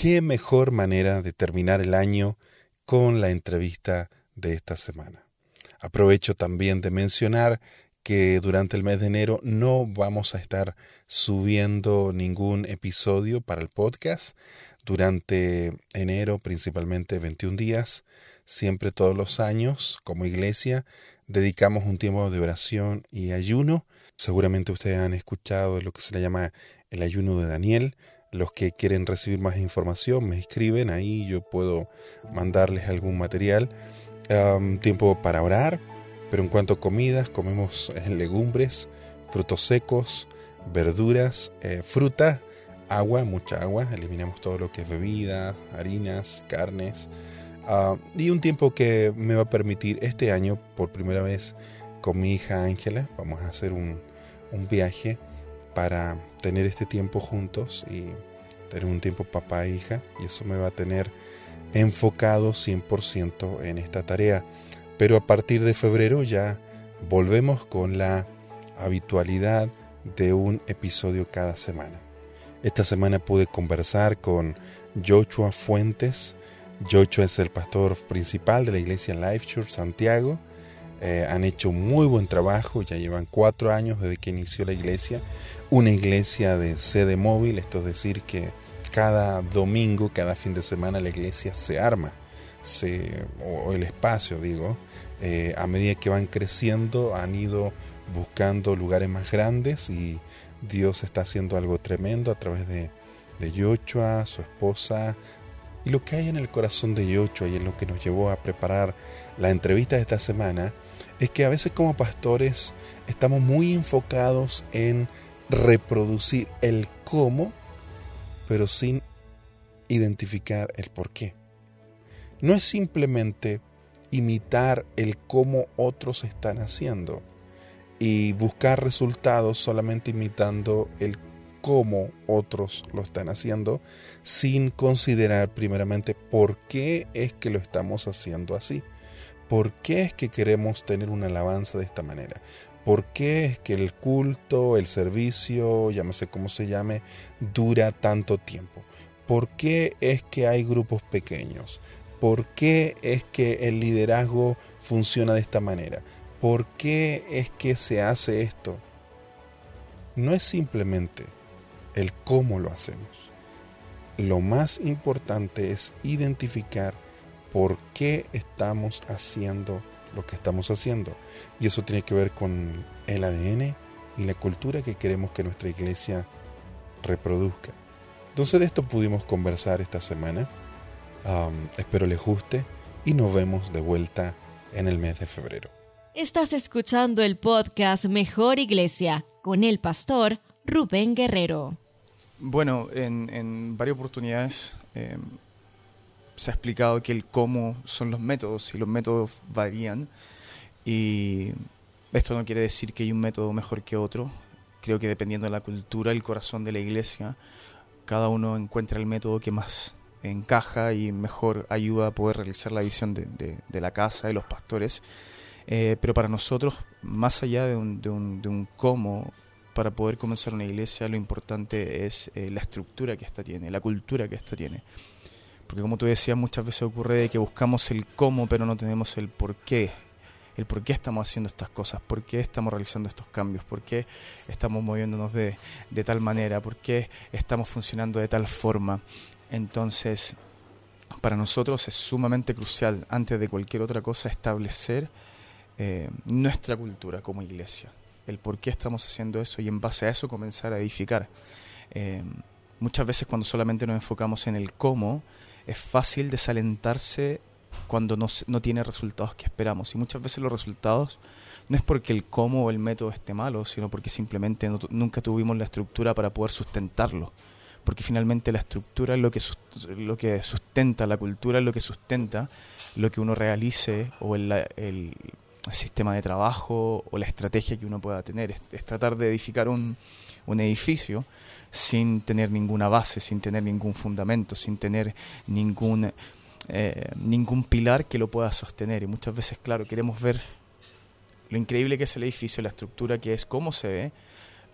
qué mejor manera de terminar el año con la entrevista de esta semana. Aprovecho también de mencionar que durante el mes de enero no vamos a estar subiendo ningún episodio para el podcast. Durante enero, principalmente 21 días, siempre todos los años, como iglesia, dedicamos un tiempo de oración y ayuno. Seguramente ustedes han escuchado lo que se le llama el ayuno de Daniel. Los que quieren recibir más información me escriben, ahí yo puedo mandarles algún material. tiempo para orar, pero en cuanto a comidas, comemos eh, legumbres, frutos secos, verduras, eh, fruta, agua, mucha agua, eliminamos todo lo que es bebidas, harinas, carnes. y un tiempo que me va a permitir este año, por primera vez con mi hija Ángela, vamos a hacer un viaje para tener este tiempo juntos y tener un tiempo papá e hija y eso me va a tener enfocado 100% en esta tarea. Pero a partir de febrero ya volvemos con la habitualidad de un episodio cada semana. Esta semana pude conversar con Joshua Fuentes. Joshua es el pastor principal de la iglesia Life Church Santiago eh, han hecho muy buen trabajo, ya llevan cuatro años desde que inició la iglesia, una iglesia de sede móvil, esto es decir que cada domingo, cada fin de semana la iglesia se arma, se, o el espacio digo, eh, a medida que van creciendo han ido buscando lugares más grandes y Dios está haciendo algo tremendo a través de, de Yochua, su esposa, y lo que hay en el corazón de Yocho y en lo que nos llevó a preparar la entrevista de esta semana es que a veces como pastores estamos muy enfocados en reproducir el cómo, pero sin identificar el por qué. No es simplemente imitar el cómo otros están haciendo y buscar resultados solamente imitando el cómo otros lo están haciendo sin considerar primeramente por qué es que lo estamos haciendo así. ¿Por qué es que queremos tener una alabanza de esta manera? ¿Por qué es que el culto, el servicio, llámese como se llame, dura tanto tiempo? ¿Por qué es que hay grupos pequeños? ¿Por qué es que el liderazgo funciona de esta manera? ¿Por qué es que se hace esto? No es simplemente el cómo lo hacemos. Lo más importante es identificar por qué estamos haciendo lo que estamos haciendo. Y eso tiene que ver con el ADN y la cultura que queremos que nuestra iglesia reproduzca. Entonces de esto pudimos conversar esta semana. espero les guste y nos vemos de vuelta en el mes de febrero. Estás escuchando el podcast Mejor Iglesia con el pastor Rubén Guerrero. Bueno, en, varias oportunidades em, se ha explicado que el cómo son los métodos y los métodos varían. Y esto no quiere decir que hay un método mejor que otro. Creo que dependiendo de la cultura, el corazón de la iglesia, cada uno encuentra el método que más encaja y mejor ayuda a poder realizar la visión de, la casa, de los pastores. Eh, pero para nosotros, más allá de un, cómo, para poder comenzar una iglesia lo importante es eh, la estructura que ésta tiene, la cultura que ésta tiene. Porque como tú decías, muchas veces ocurre que buscamos el cómo, pero no tenemos el por qué. El por qué estamos haciendo estas cosas, por qué estamos realizando estos cambios, por qué estamos moviéndonos de, de tal manera, por qué estamos funcionando de tal forma. Entonces, para nosotros es sumamente crucial, antes de cualquier otra cosa, establecer eh, nuestra cultura como iglesia el por qué estamos haciendo eso y en base a eso comenzar a edificar. Eh, muchas veces cuando solamente nos enfocamos en el cómo, es fácil desalentarse cuando no, no, tiene resultados que esperamos. Y muchas veces los resultados no es porque el cómo o el método esté malo, sino porque simplemente nunca tuvimos la estructura para poder sustentarlo. Porque finalmente la estructura es lo que, lo que sustenta, la cultura es lo que sustenta lo que uno realice o el, el sistema de trabajo o la estrategia que uno pueda tener. Es, tratar de edificar un, un, edificio sin tener ninguna base, sin tener ningún fundamento, sin tener ningún, eh, ningún pilar que lo pueda sostener. Y muchas veces, claro, queremos ver lo increíble que es el edificio, la estructura que es, cómo se ve,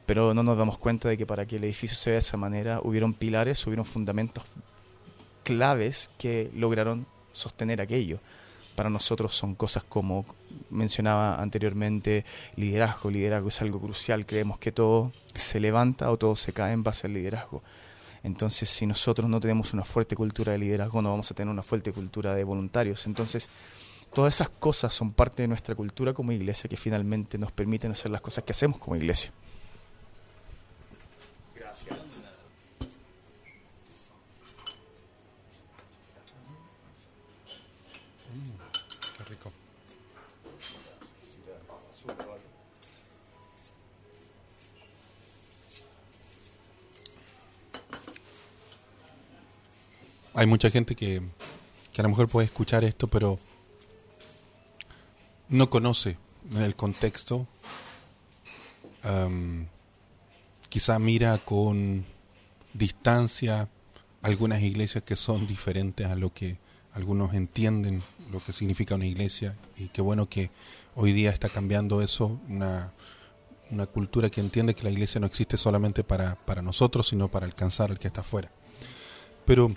pero no nos damos cuenta de que para que el edificio se vea de esa manera hubieron pilares, hubieron fundamentos claves que lograron sostener aquello. Para nosotros son cosas como mencionaba anteriormente, liderazgo. Liderazgo es algo crucial. Creemos que todo se levanta o todo se cae en base al liderazgo. Entonces, si nosotros no tenemos una fuerte cultura de liderazgo, no vamos a tener una fuerte cultura de voluntarios. Entonces, todas esas cosas son parte de nuestra cultura como iglesia que finalmente nos permiten hacer las cosas que hacemos como iglesia. Hay mucha gente que, a lo mejor puede escuchar esto, pero no conoce en el contexto. quizá mira con distancia algunas iglesias que son diferentes a lo que algunos entienden lo que significa una iglesia y qué bueno que hoy día está cambiando eso, una, una cultura que entiende que la iglesia no existe solamente para, para nosotros, sino para alcanzar al que está afuera. Pero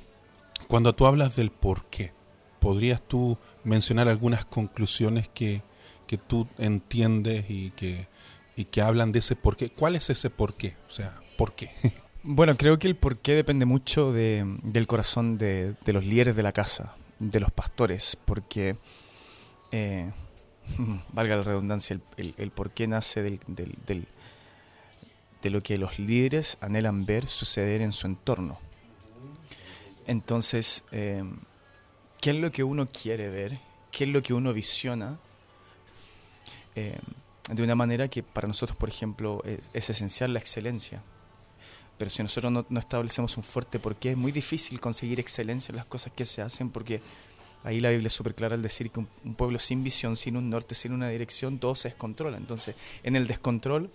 cuando tú hablas del por qué, ¿podrías tú mencionar algunas conclusiones que, que tú entiendes y que, y que hablan de ese por qué? ¿Cuál es ese por qué? O sea, ¿por qué? Bueno, creo que el por qué depende mucho de, del corazón de, de, los líderes de la casa, de los pastores, porque, eh, valga la redundancia, el, el, por qué nace del, del, del, de lo que los líderes anhelan ver suceder en su entorno. Entonces, eh, ¿qué es lo que uno quiere ver? ¿Qué es lo que uno visiona? Eh, de una manera que para nosotros, por ejemplo, es, esencial la excelencia. Pero si nosotros no, establecemos un fuerte porqué, es muy difícil conseguir excelencia en las cosas que se hacen porque ahí la Biblia es súper clara al decir que un, pueblo sin visión, sin un norte, sin una dirección, todo se descontrola. Entonces, en el descontrol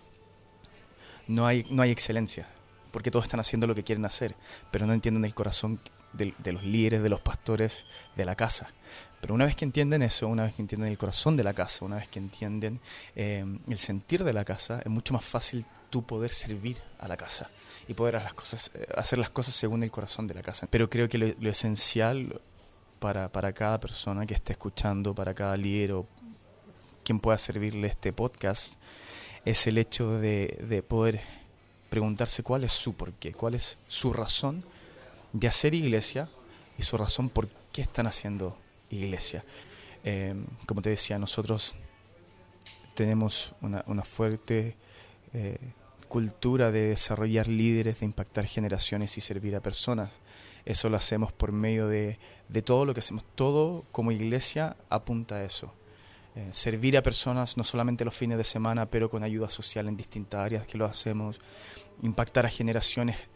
no hay, no hay excelencia porque todos están haciendo lo que quieren hacer, pero no entienden el corazón de, los líderes, de los pastores de la casa. Pero una vez que entienden eso, una vez que entienden el corazón de la casa, una vez que entienden eh, el sentir de la casa, es mucho más fácil tú poder servir a la casa y poder hacer las cosas, eh, hacer las cosas según el corazón de la casa. Pero creo que lo, esencial para, para, cada persona que esté escuchando, para cada líder o quien pueda servirle este podcast, es el hecho de, de poder preguntarse cuál es su porqué, cuál es su razón de hacer iglesia y su razón por qué están haciendo iglesia. Eh, como te decía, nosotros tenemos una, fuerte eh, cultura de desarrollar líderes, de impactar generaciones y servir a personas. Eso lo hacemos por medio de, todo lo que hacemos. Todo como iglesia apunta a eso. Eh, servir a personas no solamente los fines de semana, pero con ayuda social en distintas áreas que lo hacemos. Impactar a generaciones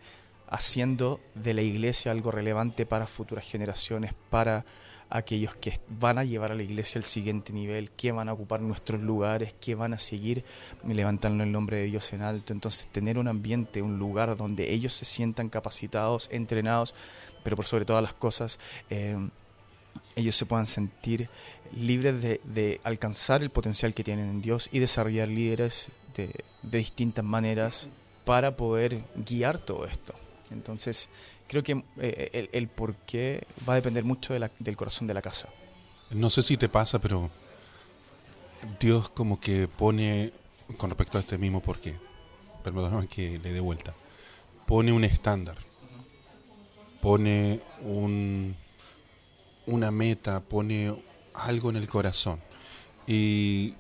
haciendo de la iglesia algo relevante para futuras generaciones, para aquellos que van a llevar a la iglesia al siguiente nivel, que van a ocupar nuestros lugares, que van a seguir levantando el nombre de Dios en alto. Entonces, tener un ambiente, un lugar donde ellos se sientan capacitados, entrenados, pero por sobre todas las cosas, eh, ellos se puedan sentir libres de, alcanzar el potencial que tienen en Dios y desarrollar líderes de, de distintas maneras para poder guiar todo esto. Entonces, creo que eh, el, por qué va a depender mucho del corazón de la casa. No sé si te pasa, pero Dios como que pone, con respecto a este mismo por qué, que le dé vuelta, pone un estándar, pone un, una meta, pone algo en el corazón. Y,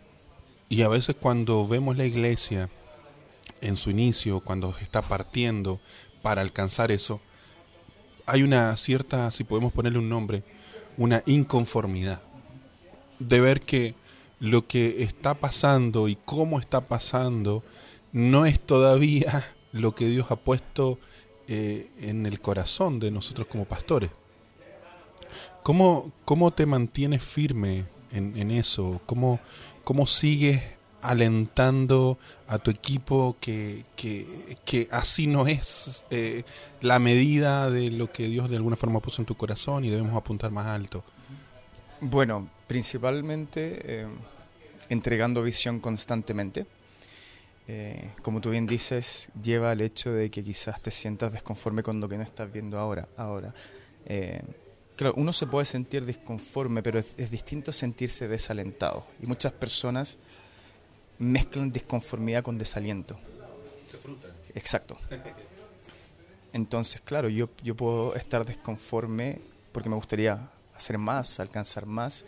y a veces cuando vemos la iglesia en su inicio, cuando está partiendo, para alcanzar eso, hay una cierta, si podemos ponerle un nombre, una inconformidad de ver que lo que está pasando y cómo está pasando no es todavía lo que Dios ha puesto eh, en el corazón de nosotros como pastores. ¿Cómo, cómo te mantienes firme en, eso? ¿Cómo, ¿Cómo sigues alentando a tu equipo que, que, así no es eh, la medida de lo que Dios de alguna forma puso en tu corazón y debemos apuntar más alto? Bueno, principalmente eh, entregando visión constantemente. Eh, como tú bien dices, lleva al hecho de que quizás te sientas desconforme con lo que no estás viendo ahora. Ahora, claro, uno se puede sentir disconforme, pero es distinto sentirse desalentado. Y muchas personas mezclan disconformidad con desaliento. Se fruta. Exacto. Entonces, claro, yo, yo puedo estar desconforme porque me gustaría hacer más, alcanzar más,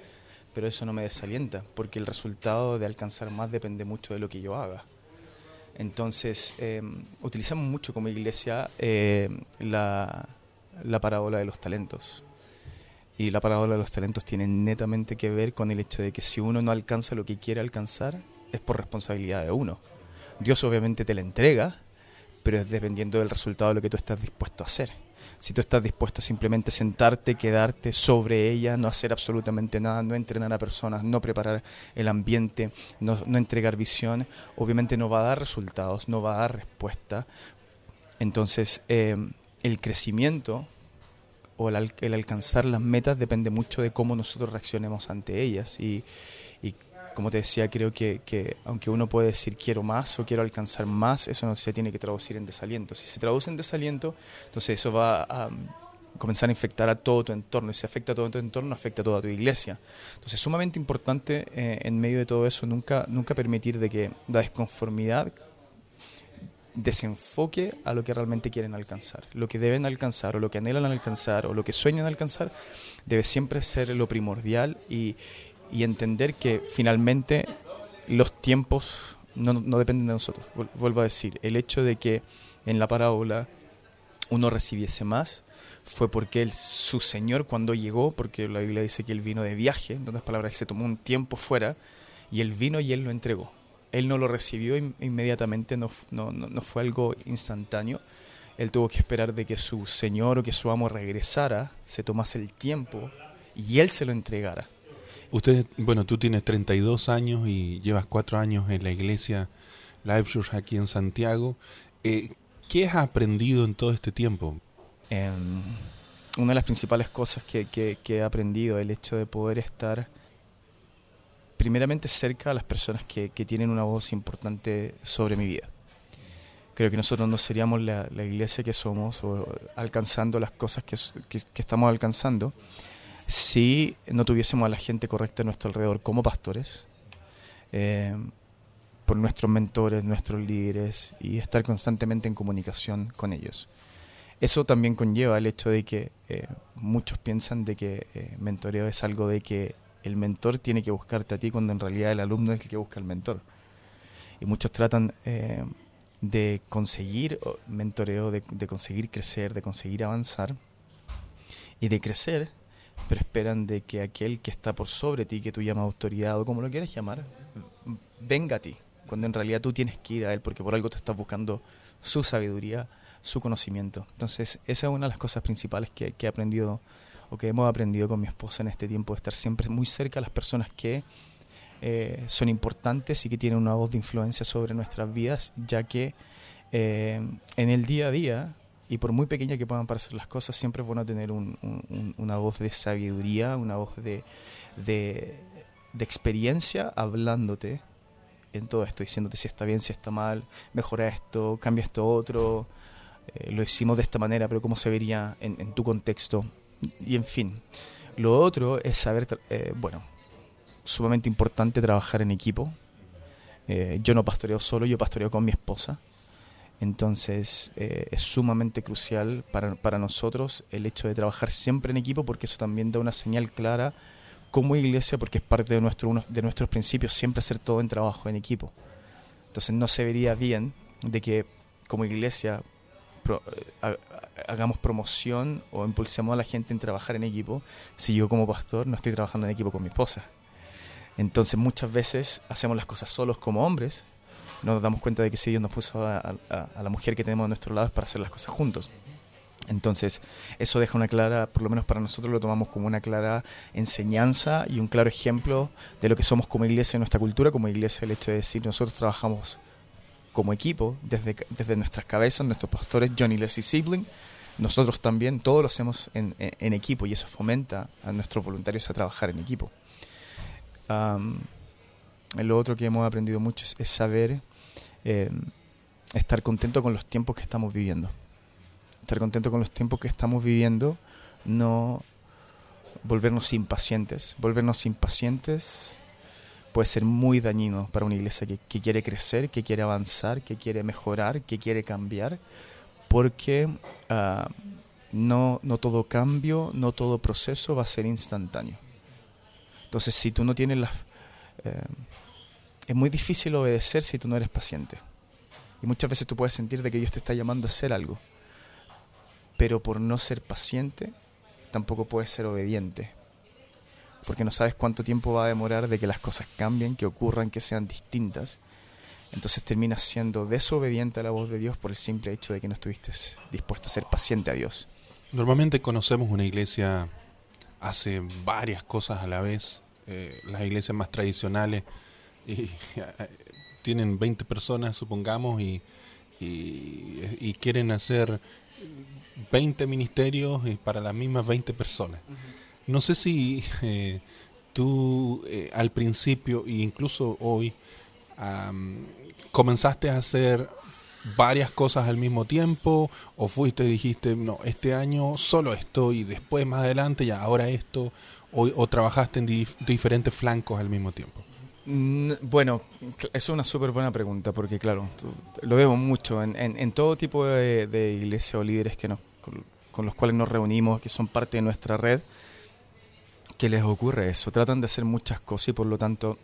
pero eso no me desalienta, porque el resultado de alcanzar más depende mucho de lo que yo haga. Entonces, eh, utilizamos mucho como iglesia eh, la, la parábola de los talentos. Y la parábola de los talentos tiene netamente que ver con el hecho de que si uno no alcanza lo que quiere alcanzar, es por responsabilidad de uno. Dios obviamente te la entrega, pero es dependiendo del resultado de lo que tú estás dispuesto a hacer. Si tú estás dispuesto a simplemente sentarte, quedarte sobre ella, no hacer absolutamente nada, no entrenar a personas, no preparar el ambiente, no, no entregar visión, obviamente no va a dar resultados, no va a dar respuesta. Entonces, eh, el crecimiento o el, el, alcanzar las metas depende mucho de cómo nosotros reaccionemos ante ellas. Y, como te decía, creo que, que, aunque uno puede decir quiero más o quiero alcanzar más, eso no se tiene que traducir en desaliento. Si se traduce en desaliento, entonces eso va a comenzar a infectar a todo tu entorno. Y si afecta a todo tu entorno, afecta a toda tu iglesia. Entonces es sumamente importante eh, en medio de todo eso nunca, nunca permitir de que la desconformidad desenfoque a lo que realmente quieren alcanzar. Lo que deben alcanzar o lo que anhelan alcanzar o lo que sueñan alcanzar debe siempre ser lo primordial y, y entender que finalmente los tiempos no, no, dependen de nosotros. Vuelvo a decir, el hecho de que en la parábola uno recibiese más fue porque él, su Señor cuando llegó, porque la Biblia dice que él vino de viaje, en otras palabras, él se tomó un tiempo fuera y él vino y él lo entregó. Él no lo recibió inmediatamente, no, no, no fue algo instantáneo. Él tuvo que esperar de que su Señor o que su amo regresara, se tomase el tiempo y él se lo entregara. Usted, bueno, tú tienes 32 años y llevas cuatro años en la iglesia Life Church aquí en Santiago. Eh, ¿Qué has aprendido en todo este tiempo? Eh, una de las principales cosas que, que, que, he aprendido, el hecho de poder estar primeramente cerca a las personas que, que tienen una voz importante sobre mi vida. Creo que nosotros no seríamos la, la iglesia que somos o alcanzando las cosas que, que, que estamos alcanzando si no tuviésemos a la gente correcta a nuestro alrededor como pastores, eh, por nuestros mentores, nuestros líderes y estar constantemente en comunicación con ellos. Eso también conlleva el hecho de que eh, muchos piensan de que eh, mentoreo es algo de que el mentor tiene que buscarte a ti cuando en realidad el alumno es el que busca al mentor. Y muchos tratan eh, de conseguir mentoreo, de, de conseguir crecer, de conseguir avanzar y de crecer pero esperan de que aquel que está por sobre ti, que tú llamas autoridad o como lo quieras llamar, venga a ti, cuando en realidad tú tienes que ir a él porque por algo te estás buscando su sabiduría, su conocimiento. Entonces, esa es una de las cosas principales que, he aprendido o que hemos aprendido con mi esposa en este tiempo, de estar siempre muy cerca a las personas que eh, son importantes y que tienen una voz de influencia sobre nuestras vidas, ya que eh, en el día a día y por muy pequeña que puedan parecer las cosas, siempre es bueno tener un, un, una voz de sabiduría, una voz de, experiencia hablándote en todo esto, diciéndote si está bien, si está mal, mejora esto, cambia esto otro, eh, lo hicimos de esta manera, pero cómo se vería en, en, tu contexto. Y en fin, lo otro es saber, eh, bueno, sumamente importante trabajar en equipo. Eh, yo no pastoreo solo, yo pastoreo con mi esposa. Entonces eh, es sumamente crucial para, para, nosotros el hecho de trabajar siempre en equipo porque eso también da una señal clara como iglesia porque es parte de, nuestro, de nuestros principios siempre hacer todo en trabajo en equipo. Entonces no se vería bien de que como iglesia ha, hagamos promoción o impulsemos a la gente en trabajar en equipo si yo como pastor no estoy trabajando en equipo con mi esposa. Entonces muchas veces hacemos las cosas solos como hombres nos damos cuenta de que si Dios nos puso a, la mujer que tenemos a nuestro lado es para hacer las cosas juntos. Entonces, eso deja una clara, por lo menos para nosotros lo tomamos como una clara enseñanza y un claro ejemplo de lo que somos como iglesia en nuestra cultura, como iglesia, el hecho de decir, nosotros trabajamos como equipo, desde, desde nuestras cabezas, nuestros pastores, Johnny Leslie Sibling, nosotros también, todo lo hacemos en, equipo y eso fomenta a nuestros voluntarios a trabajar en equipo. Um, lo otro que hemos aprendido mucho es, es saber eh, estar contento con los tiempos que estamos viviendo. Estar contento con los tiempos que estamos viviendo no volvernos impacientes. Volvernos impacientes puede ser muy dañino para una iglesia que, quiere crecer, que quiere avanzar, que quiere mejorar, que quiere cambiar, porque ah, no, no todo cambio, no todo proceso va a ser instantáneo. Entonces, si tú no tienes las... Eh, es muy difícil obedecer si tú no eres paciente. Y muchas veces tú puedes sentir de que Dios te está llamando a hacer algo. Pero por no ser paciente, tampoco puedes ser obediente. Porque no sabes cuánto tiempo va a demorar de que las cosas cambien, que ocurran, que sean distintas. Entonces terminas siendo desobediente a la voz de Dios por el simple hecho de que no estuviste dispuesto a ser paciente a Dios. Normalmente conocemos una iglesia hace varias cosas a la vez. Eh, las iglesias más tradicionales y, tienen 20 personas, supongamos, y, y, quieren hacer 20 ministerios para las mismas 20 personas. No sé si eh, tú eh, al principio e incluso hoy comenzaste a hacer varias cosas al mismo tiempo o fuiste y dijiste, no, este año solo esto y después más adelante ya ahora esto o, trabajaste en diferentes flancos al mismo tiempo? Mm, bueno, es una súper buena pregunta porque claro, lo vemos mucho en, todo tipo de, de iglesias o líderes que nos, con, los cuales nos reunimos, que son parte de nuestra red, que les ocurre eso. Tratan de hacer muchas cosas y por lo tanto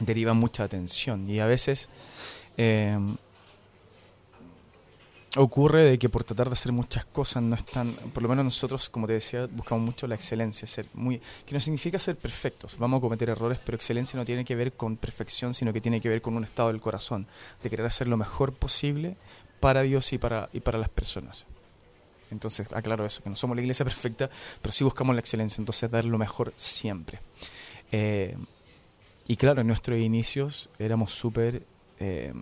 derivan mucha atención. Y a veces eh, ocurre de que por tratar de hacer muchas cosas no están, por lo menos nosotros, como te decía, buscamos mucho la excelencia, ser muy, que no significa ser perfectos, vamos a cometer errores, pero excelencia no tiene que ver con perfección, sino que tiene que ver con un estado del corazón, de querer hacer lo mejor posible para Dios y para, y para las personas. Entonces, aclaro eso, que no somos la iglesia perfecta, pero sí buscamos la excelencia, entonces dar lo mejor siempre. Eh, y claro, en nuestros inicios éramos súper... Eh,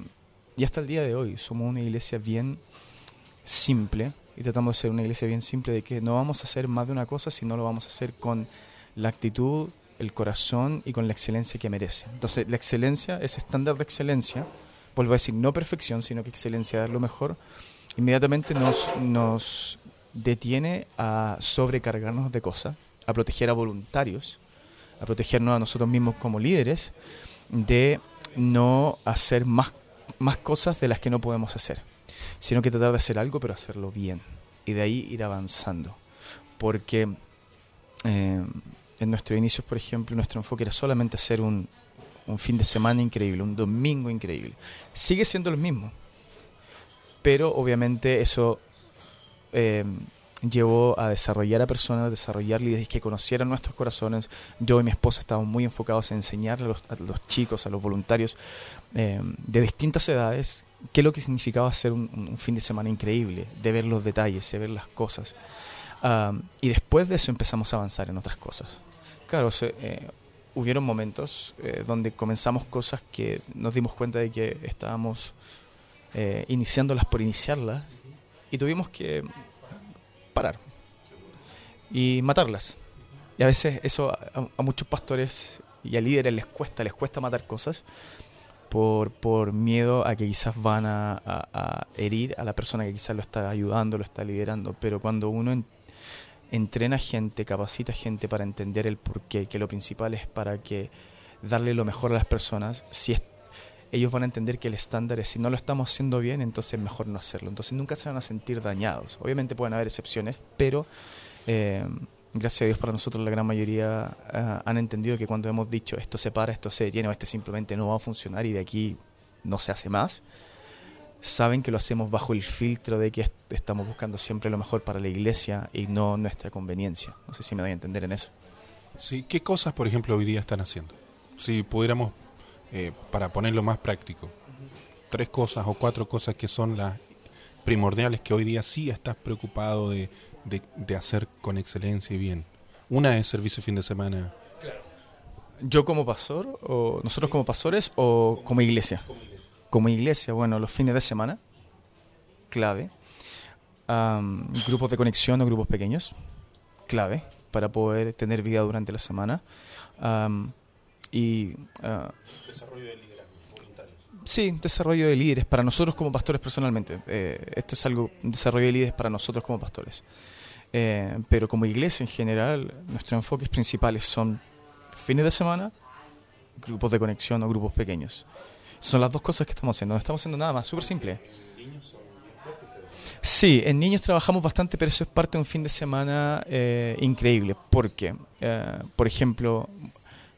y hasta el día de hoy somos una iglesia bien simple y tratamos de ser una iglesia bien simple de que no vamos a hacer más de una cosa, sino lo vamos a hacer con la actitud, el corazón y con la excelencia que merece. Entonces, la excelencia, ese estándar de excelencia, vuelvo a decir, no perfección, sino que excelencia, dar lo mejor, inmediatamente nos, nos detiene a sobrecargarnos de cosas, a proteger a voluntarios, a protegernos a nosotros mismos como líderes, de no hacer más más cosas de las que no podemos hacer, sino que tratar de hacer algo pero hacerlo bien y de ahí ir avanzando. Porque eh, en nuestros inicios, por ejemplo, nuestro enfoque era solamente hacer un, un fin de semana increíble, un domingo increíble. Sigue siendo lo mismo, pero obviamente eso eh, llevó a desarrollar a personas, a desarrollar líderes que conocieran nuestros corazones. Yo y mi esposa estábamos muy enfocados en enseñar a los, chicos, a los voluntarios eh, de distintas edades, qué es lo que significaba hacer un, fin de semana increíble, de ver los detalles, de ver las cosas. y después de eso empezamos a avanzar en otras cosas. Claro, eh, hubieron momentos eh, donde comenzamos cosas que nos dimos cuenta de que estábamos iniciándolas por iniciarlas y tuvimos que parar y matarlas. Y a veces eso a, muchos pastores y a líderes les cuesta, les cuesta matar cosas por, por miedo a que quizás van a, herir a la persona que quizás lo está ayudando, lo está liderando. Pero cuando uno entrena gente, capacita gente para entender el porqué, que lo principal es para que darle lo mejor a las personas, si es ellos van a entender que el estándar es si no lo estamos haciendo bien, entonces mejor no hacerlo. Entonces nunca se van a sentir dañados. Obviamente pueden haber excepciones, pero eh, gracias a Dios para nosotros la gran mayoría eh, han entendido que cuando hemos dicho esto se para, esto se detiene o este simplemente no va a funcionar y de aquí no se hace más, saben que lo hacemos bajo el filtro de que estamos buscando siempre lo mejor para la iglesia y no nuestra conveniencia. No sé si me doy a entender en eso. Sí, ¿qué cosas, por ejemplo, hoy día están haciendo? Si pudiéramos eh, para ponerlo más práctico, tres cosas o cuatro cosas que son las primordiales que hoy día sí estás preocupado de, hacer con excelencia y bien. Una es servicio fin de semana. ¿Yo como pastor, o nosotros como pastores, o como iglesia? Como iglesia, bueno, los fines de semana, clave. grupos de conexión o grupos pequeños, clave, para poder tener vida durante la semana y uh, desarrollo de voluntarios. Sí, desarrollo de líderes para nosotros como pastores personalmente. Eh, esto es algo, desarrollo de líderes para nosotros como pastores. Eh, pero como iglesia en general, nuestros enfoques principales son fines de semana, grupos de conexión o grupos pequeños. Son las dos cosas que estamos haciendo. No estamos haciendo nada más, súper simple. Sí, en niños trabajamos bastante, pero eso es parte de un fin de semana eh, increíble. Porque, eh, por ejemplo,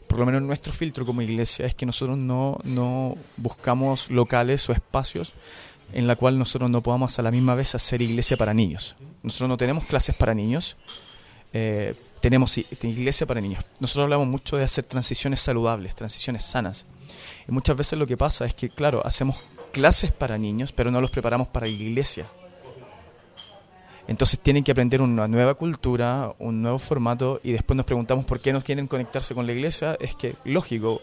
por lo menos nuestro filtro como iglesia es que nosotros no, no buscamos locales o espacios en la cual nosotros no podamos a la misma vez hacer iglesia para niños. Nosotros no tenemos clases para niños, eh, tenemos iglesia para niños. Nosotros hablamos mucho de hacer transiciones saludables, transiciones sanas. Y muchas veces lo que pasa es que, claro, hacemos clases para niños, pero no los preparamos para iglesia. Entonces tienen que aprender una nueva cultura, un nuevo formato y después nos preguntamos por qué no quieren conectarse con la iglesia. Es que, lógico,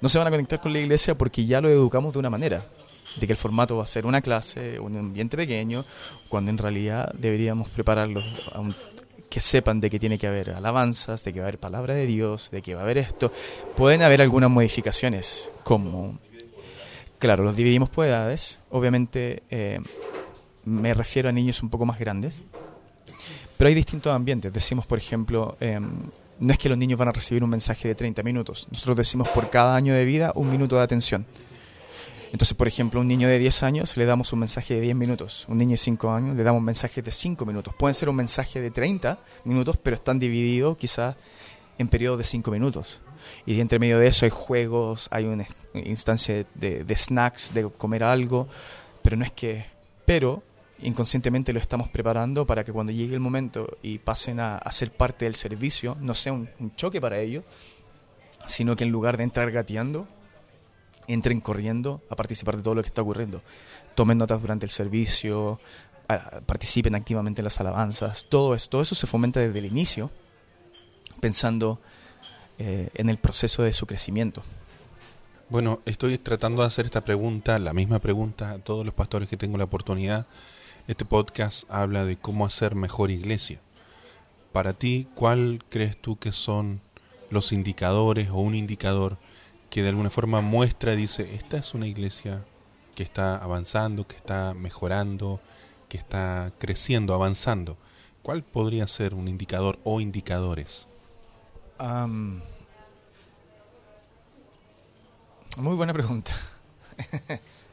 no se van a conectar con la iglesia porque ya lo educamos de una manera, de que el formato va a ser una clase, un ambiente pequeño, cuando en realidad deberíamos prepararlos a que sepan de que tiene que haber alabanzas, de que va a haber palabra de Dios, de que va a haber esto. Pueden haber algunas modificaciones, como, claro, los dividimos por edades, obviamente... Eh, me refiero a niños un poco más grandes. Pero hay distintos ambientes. Decimos, por ejemplo, em, no es que los niños van a recibir un mensaje de 30 minutos. Nosotros decimos por cada año de vida un minuto de atención. Entonces, por ejemplo, un niño de 10 años le damos un mensaje de 10 minutos. Un niño de 5 años le damos un mensaje de 5 minutos. Pueden ser un mensaje de 30 minutos, pero están divididos quizás en periodos de 5 minutos. Y entre medio de eso hay juegos, hay una instancia de, de snacks, de comer algo, pero no es que... Pero inconscientemente lo estamos preparando para que cuando llegue el momento y pasen a, ser parte del servicio, no sea un, choque para ellos, sino que en lugar de entrar gateando, entren corriendo a participar de todo lo que está ocurriendo. Tomen notas durante el servicio, participen activamente en las alabanzas, todo eso, todo eso se fomenta desde el inicio, pensando eh, en el proceso de su crecimiento. Bueno, estoy tratando de hacer esta pregunta, la misma pregunta a todos los pastores que tengo la oportunidad este podcast habla de cómo hacer mejor iglesia. Para ti, ¿cuál crees tú que son los indicadores o un indicador que de alguna forma muestra, dice, esta es una iglesia que está avanzando, que está mejorando, que está creciendo, avanzando? ¿Cuál podría ser un indicador o indicadores? muy buena pregunta.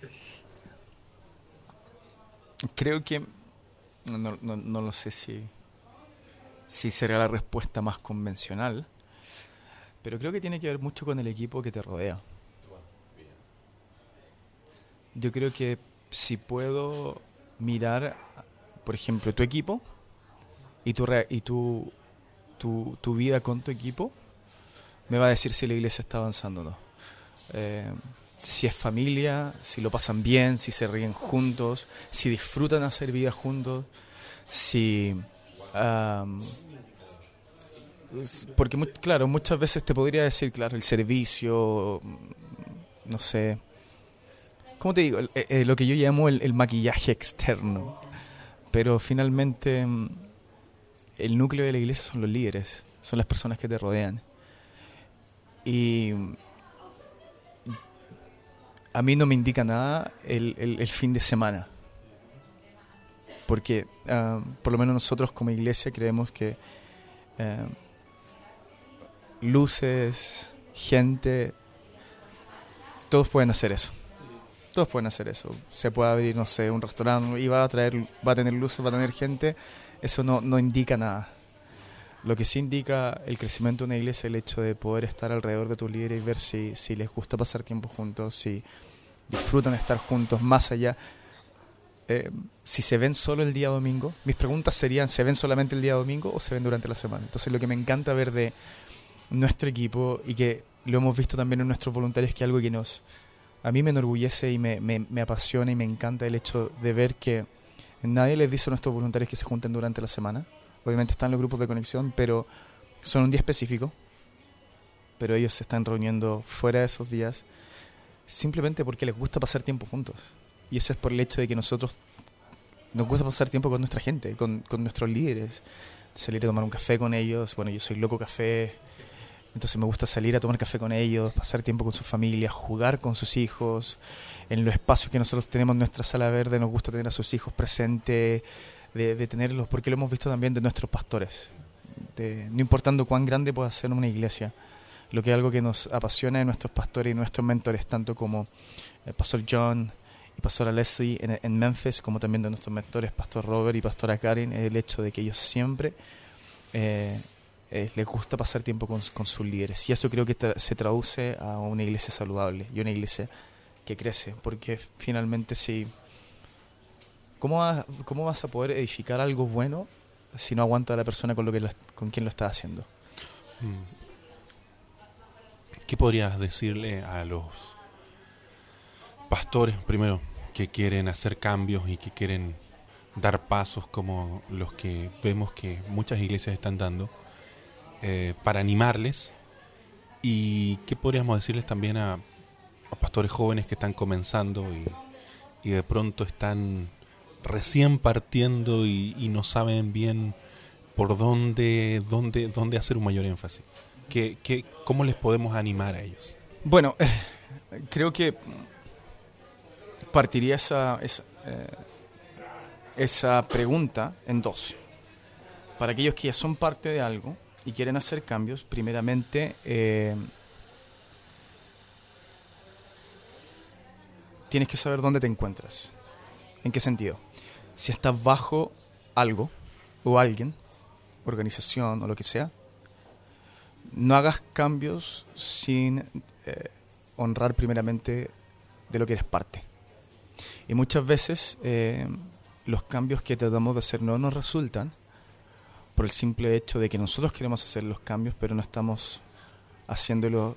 Creo que no, no, lo sé si, si será la respuesta más convencional, pero creo que tiene que ver mucho con el equipo que te rodea. Yo creo que si puedo mirar, por ejemplo, tu equipo y tu, y tu, tu, tu vida con tu equipo, me va a decir si la iglesia está avanzando o no. Eh, si es familia, si lo pasan bien, si se ríen juntos, si disfrutan hacer vida juntos, si... porque, claro, muchas veces te podría decir, claro, el servicio, no sé, ¿cómo te digo? Eh, eh, lo que yo llamo el, el, maquillaje externo. Pero finalmente mm, el núcleo de la iglesia son los líderes, son las personas que te rodean. Y a mí no me indica nada el, el, fin de semana. Porque ah, por lo menos nosotros como iglesia creemos que eh, luces, gente, todos pueden hacer eso. Todos pueden hacer eso. Se puede abrir, no sé, un restaurante y va a traer, va a tener luces, va a tener gente. Eso no, no indica nada. Lo que sí indica el crecimiento de una iglesia es el hecho de poder estar alrededor de tus líderes y ver si, si les gusta pasar tiempo juntos, si disfrutan estar juntos más allá. Eh, si se ven solo el día domingo, mis preguntas serían, ¿se ven solamente el día domingo o se ven durante la semana? Entonces lo que me encanta ver de nuestro equipo y que lo hemos visto también en nuestros voluntarios, que algo que nos, a mí me enorgullece y me, me, me apasiona y me encanta el hecho de ver que nadie les dice a nuestros voluntarios que se junten durante la semana obviamente están los grupos de conexión, pero son un día específico. Pero ellos se están reuniendo fuera de esos días simplemente porque les gusta pasar tiempo juntos. Y eso es por el hecho de que nosotros nos gusta pasar tiempo con nuestra gente, con, con nuestros líderes. Salir a tomar un café con ellos. Bueno, yo soy loco café. Entonces me gusta salir a tomar café con ellos, pasar tiempo con su familia, jugar con sus hijos. En los espacios que nosotros tenemos en nuestra sala verde nos gusta tener a sus hijos presentes, de, de tenerlos, porque lo hemos visto también de nuestros pastores, de, no importando cuán grande pueda ser una iglesia, lo que es algo que nos apasiona de nuestros pastores y nuestros mentores, tanto como el pastor John y pastora Leslie en, en Memphis, como también de nuestros mentores, pastor Robert y pastora Karen, el hecho de que ellos siempre eh, eh, les gusta pasar tiempo con, con sus líderes. Y eso creo que tra- se traduce a una iglesia saludable y una iglesia que crece, porque finalmente si... ¿Cómo, vas- ¿Cómo vas a poder edificar algo bueno si no aguanta a la persona con, lo que con quien lo está haciendo? Mm. ¿Qué podrías decirle a los pastores, primero, que quieren hacer cambios y que quieren dar pasos como los que vemos que muchas iglesias están dando, eh, para animarles? ¿Y qué podríamos decirles también a, pastores jóvenes que están comenzando y de pronto están recién partiendo y, y no saben bien por dónde, dónde, dónde hacer un mayor énfasis? ¿Qué, qué, ¿Cómo les podemos animar a ellos? Bueno, creo que partiría esa, esa, eh, esa pregunta en dos. Para aquellos que ya son parte de algo y quieren hacer cambios, primeramente eh, tienes que saber dónde te encuentras. ¿En qué sentido? Si estás bajo algo o alguien, organización o lo que sea, no hagas cambios sin eh, honrar primeramente de lo que eres parte. Y muchas veces eh, los cambios que tratamos de hacer no nos resultan por el simple hecho de que nosotros queremos hacer los cambios, pero no estamos haciéndolo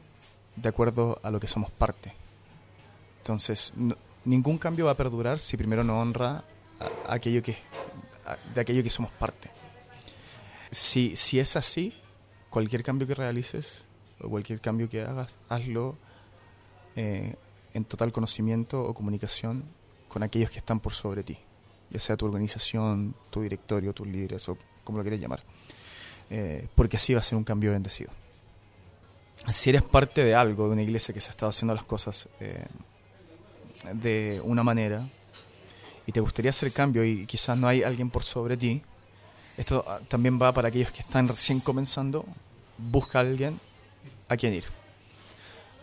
de acuerdo a lo que somos parte. Entonces, ningún cambio va a perdurar si primero no honra a- aquello que, a- de aquello que somos parte. Si, si es así, cualquier cambio que realices o cualquier cambio que hagas, hazlo eh, en total conocimiento o comunicación con aquellos que están por sobre ti, ya sea tu organización, tu directorio, tus líderes o como lo quieras llamar, Eh, porque así va a ser un cambio bendecido. Si eres parte de algo, de una iglesia que se ha estado haciendo las cosas eh, de una manera y te gustaría hacer cambio y quizás no hay alguien por sobre ti, esto ah, también va para aquellos que están recién comenzando, busca a alguien a quien ir.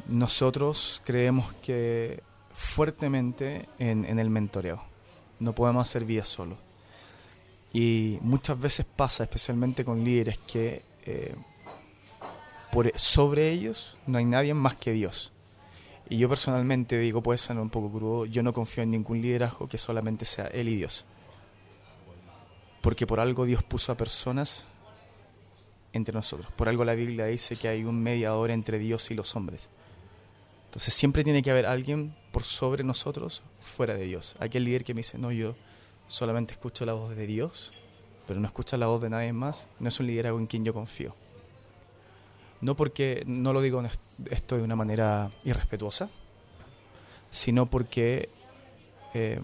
Nosotros creemos que fuertemente en, el mentoreo. No podemos hacer vida solo. Y muchas veces pasa, especialmente con líderes, que eh, por, sobre ellos no hay nadie más que Dios. Y yo personalmente digo, puede sonar un poco crudo, yo no confío en ningún liderazgo que solamente sea Él y Dios. Porque por algo Dios puso a personas entre nosotros. Por algo la Biblia dice que hay un mediador entre Dios y los hombres. Entonces siempre tiene que haber alguien por sobre nosotros fuera de Dios. Aquel líder que me dice, no, yo solamente escucho la voz de Dios, pero no escucha la voz de nadie más, no es un liderazgo en quien yo confío. No porque, no lo digo esto de una manera irrespetuosa, sino porque eh,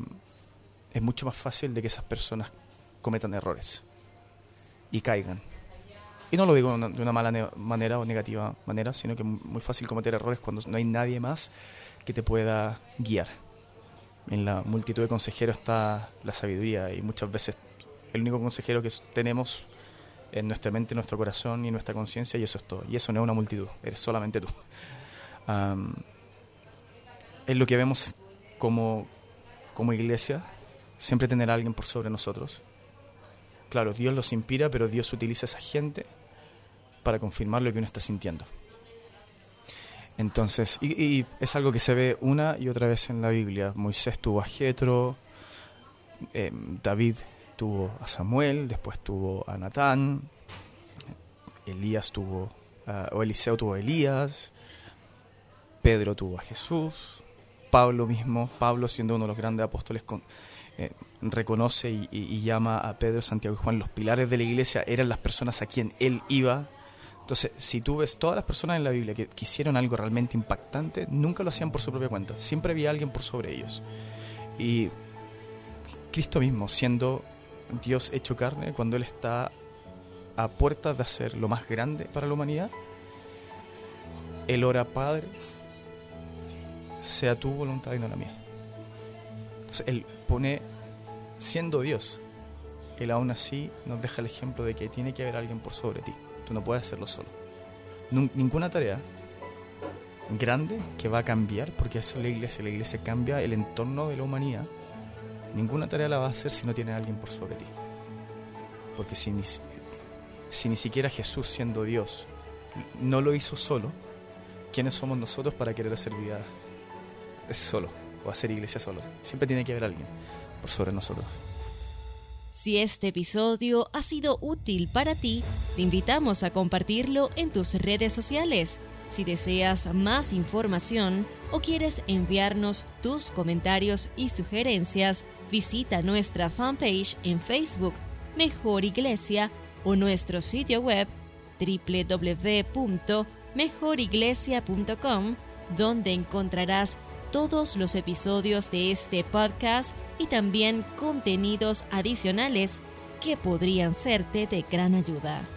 es mucho más fácil de que esas personas cometan errores y caigan. Y no lo digo de una, mala ne- manera o negativa manera, sino que es muy fácil cometer errores cuando no hay nadie más que te pueda guiar. En la multitud de consejeros está la sabiduría y muchas veces el único consejero que tenemos en nuestra mente, nuestro corazón y nuestra conciencia y eso es todo. Y eso no es una multitud, eres solamente tú. Um, es lo que vemos como, como iglesia, siempre tener a alguien por sobre nosotros. Claro, Dios los inspira, pero Dios utiliza a esa gente para confirmar lo que uno está sintiendo. Entonces, y, y, es algo que se ve una y otra vez en la Biblia. Moisés tuvo a Jetro, eh, David tuvo a Samuel, después tuvo a Natán, Elías tuvo, o Eliseo tuvo a Elías, Pedro tuvo a Jesús, Pablo mismo, Pablo siendo uno de los grandes apóstoles, con, eh, reconoce y, llama a Pedro, Santiago y Juan los pilares de la iglesia, eran las personas a quien él iba. Entonces, si tú ves todas las personas en la Biblia que, que hicieron algo realmente impactante, nunca lo hacían por su propia cuenta, siempre había alguien por sobre ellos. Y Cristo mismo, siendo Dios hecho carne, cuando Él está a puertas de hacer lo más grande para la humanidad, Él ora, Padre, sea tu voluntad y no la mía. Entonces, Él pone, siendo Dios, Él aún así nos deja el ejemplo de que tiene que haber alguien por sobre ti. Tú no puedes hacerlo solo. ninguna tarea grande que va a cambiar, porque eso es la iglesia, la iglesia cambia el entorno de la humanidad. Ninguna tarea la va a hacer si no tiene alguien por sobre ti. Porque si ni, si ni siquiera Jesús, siendo Dios, no lo hizo solo, ¿quiénes somos nosotros para querer hacer vida solo o hacer iglesia solo? Siempre tiene que haber alguien por sobre nosotros. Si este episodio ha sido útil para ti, te invitamos a compartirlo en tus redes sociales. Si deseas más información o quieres enviarnos tus comentarios y sugerencias, visita nuestra fanpage en Facebook, Mejor Iglesia, o nuestro sitio web www.mejoriglesia.com, donde encontrarás todos los episodios de este podcast y también contenidos adicionales que podrían serte de gran ayuda.